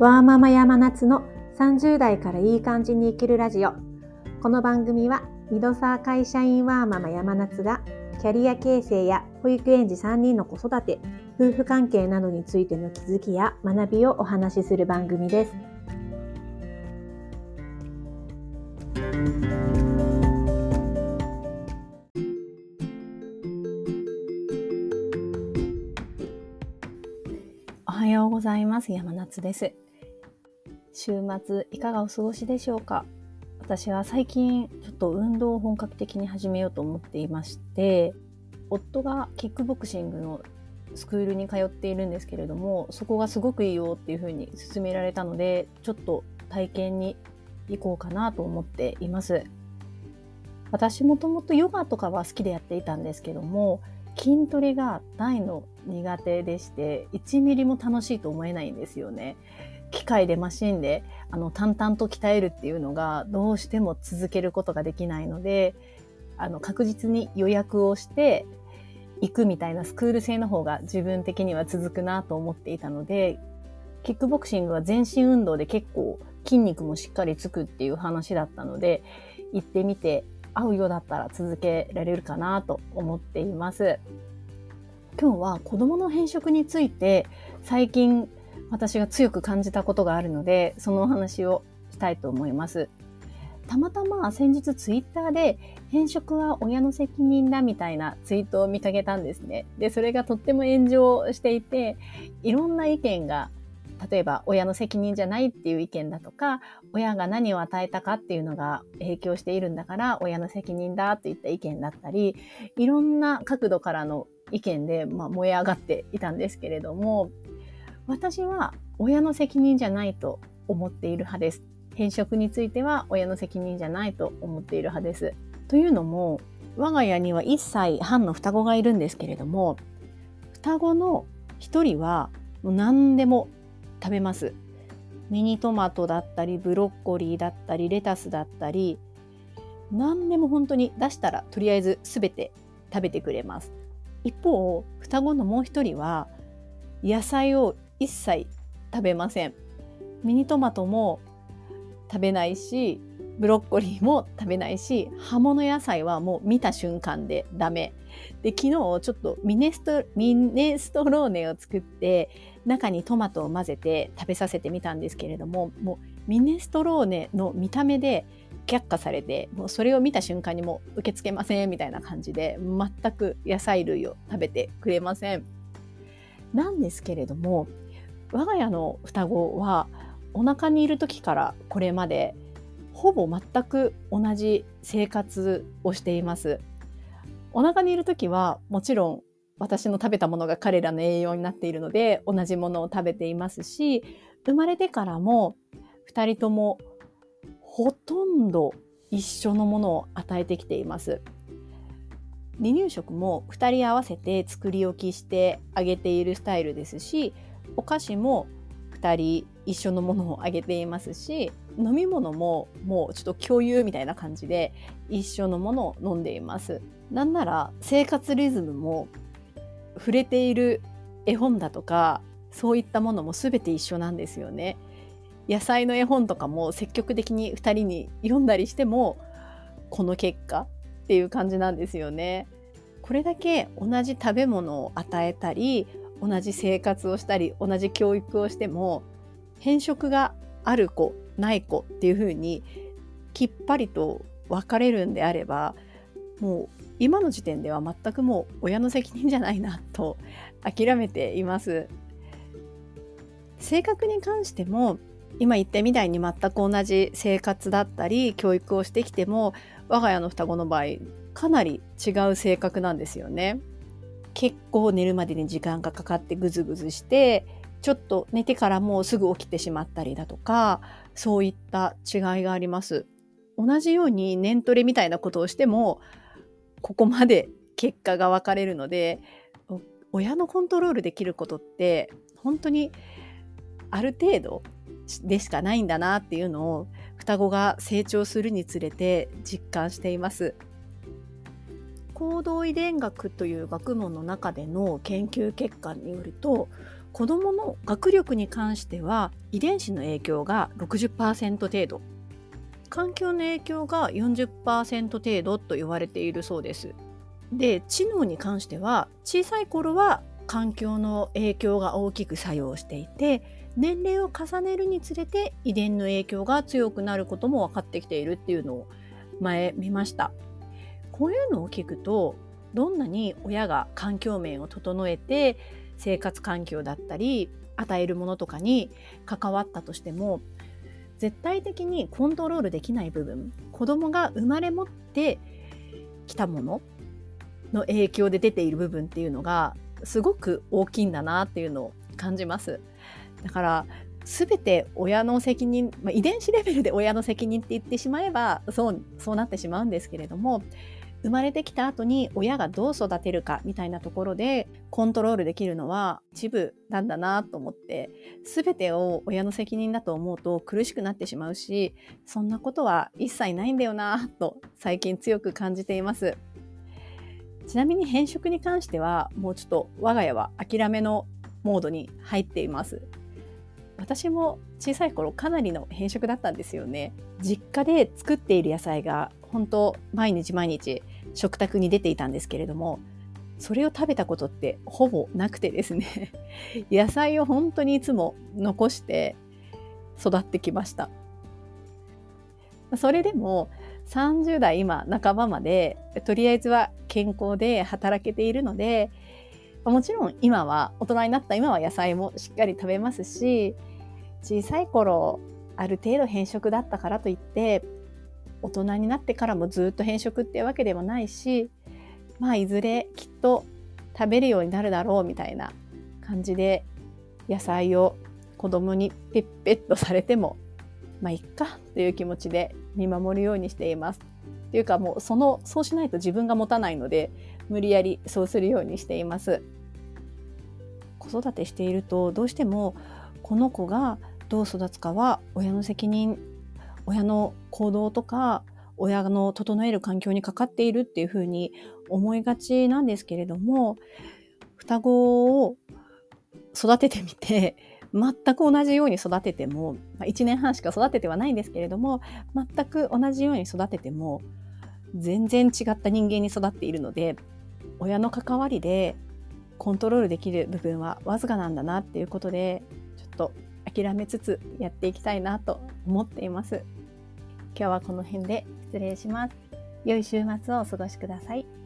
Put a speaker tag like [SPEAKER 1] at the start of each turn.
[SPEAKER 1] ワーママ山夏の30代からいい感じに生きるラジオ。この番組は、ミドサー会社員ワーママ山夏が、キャリア形成や保育園児3人の子育て、夫婦関係などについての気づきや学びをお話しする番組です。おはようございます。山夏です。週末いかがお過ごしでしょうか？私は最近ちょっと運動を本格的に始めようと思っていまして夫がキックボクシングのスクールに通っているんですけれどもそこがすごくいいよっていうふうに勧められたのでちょっと体験に行こうかなと思っています。私もともとヨガとかは好きでやっていたんですけども筋トレが大の苦手でして1ミリも楽しいと思えないんですよね。機械でマシンであの淡々と鍛えるっていうのがどうしても続けることができないのであの確実に予約をして行くみたいなスクール制の方が自分的には続くなと思っていたのでキックボクシングは全身運動で結構筋肉もしっかりつくっていう話だったので行ってみて合うようだったら続けられるかなと思っています。今日は子供の変色について最近私が強く感じたことがあるので、そのお話をしたいと思います。たまたま先日ツイッターで変色は親の責任だみたいなツイートを見かけたんですね。で、それがとっても炎上していて、いろんな意見が例えば親の責任じゃないっていう意見だとか親が何を与えたかっていうのが影響しているんだから親の責任だといった意見だったりいろんな角度からの意見で、まあ、燃え上がっていたんですけれども私は親の責任じゃないと思っている派です。変色については親の責任じゃないと思っている派です。というのも、我が家には1歳半の双子がいるんですけれども、双子の1人はもう何でも食べます。ミニトマトだったり、ブロッコリーだったり、レタスだったり、何でも本当に出したらとりあえず全て食べてくれます。一方、双子のもう一人は野菜を一切食べません。ミニトマトも食べないし、ブロッコリーも食べないし、葉物野菜はもう見た瞬間でダメ。で、昨日ちょっとミネストミネストローネを作って、中にトマトを混ぜて食べさせてみたんですけれども、もうミネストローネの見た目で却下されて、もうそれを見た瞬間にもう受け付けませんみたいな感じで、全く野菜類を食べてくれません。なんですけれども、我が家の双子はお腹にいる時からこれまでほぼ全く同じ生活をしています。お腹にいる時はもちろん私の食べたものが彼らの栄養になっているので同じものを食べていますし生まれてからも2人ともほとんど一緒のものを与えてきています。離乳食も2人合わせて作り置きしてあげているスタイルですしお菓子も2人一緒のものをあげていますし飲み物ももうちょっと共有みたいな感じで一緒のものを飲んでいます。なんなら生活リズムも触れている絵本だとかそういったものも全て一緒なんですよね。野菜の絵本とかも積極的に2人に読んだりしてもこの結果っていう感じなんですよね。これだけ同じ食べ物を与えたり同じ生活をしたり同じ教育をしても変色がある子ない子っていうふうにきっぱりと分かれるんであればもう今の時点では全くもう親の責任じゃないなと諦めています。性格に関しても今言ったみたいに全く同じ生活だったり教育をしてきても我が家の双子の場合かなり違う性格なんですよね。結構寝るまでに時間がかかってぐずぐずしてちょっと寝てからもうすぐ起きてしまったりだとかそういった違いがあります。同じように年トレみたいなことをしてもここまで結果が分かれるので親のコントロールできることって本当にある程度でしかないんだなっていうのを双子が成長するにつれて実感しています。行動遺伝学という学問の中での研究結果によると子どもの学力に関しては遺伝子の影響が60%程度環境の影響が40%程度と言われているそうです。で知能に関しては小さい頃は環境の影響が大きく作用していて年齢を重ねるにつれて遺伝の影響が強くなることも分かってきているっていうのを前見ました。こういうのを聞くとどんなに親が環境面を整えて生活環境だったり与えるものとかに関わったとしても絶対的にコントロールできない部分子供が生まれ持ってきたものの影響で出ている部分っていうのがすごく大きいんだなっていうのを感じます。だから全て親の責任、まあ、遺伝子レベルで親の責任って言ってしまえばそうそうなってしまうんですけれども生まれてきた後に親がどう育てるかみたいなところでコントロールできるのは一部なんだなと思って全てを親の責任だと思うと苦しくなってしまうしそんなことは一切ないんだよなと最近強く感じています。ちなみに変色に関してはもうちょっと我が家は諦めのモードに入っています。私も小さい頃かなりの変色だったんですよね。実家で作っている野菜が本当毎日毎日食卓に出ていたんですけれどもそれを食べたことってほぼなくてですね。野菜を本当にいつも残して育ってきました。それでも30代今半ばまでとりあえずは健康で働けているのでもちろん今は大人になった今は野菜もしっかり食べますし小さい頃ある程度変色だったからといって大人になってからもずっと変色っていうわけではないしまあいずれきっと食べるようになるだろうみたいな感じで野菜を子供にペッペッとされてもまあいっかという気持ちで見守るようにしています。っていうかもうそのそうしないと自分が持たないので無理やりそうするようにしています。子育てしているとどうしてもこの子がどう育つかは親の責任親の行動とか親の整える環境にかかっているっていうふうに思いがちなんですけれども双子を育ててみて 全く同じように育てても、まあ、1年半しか育ててはないんですけれども全く同じように育てても全然違った人間に育っているので親の関わりでコントロールできる部分はわずかなんだなっていうことでちょっと諦めつつやっていきたいなと思っています。今日はこの辺で失礼します。良い週末をお過ごしください。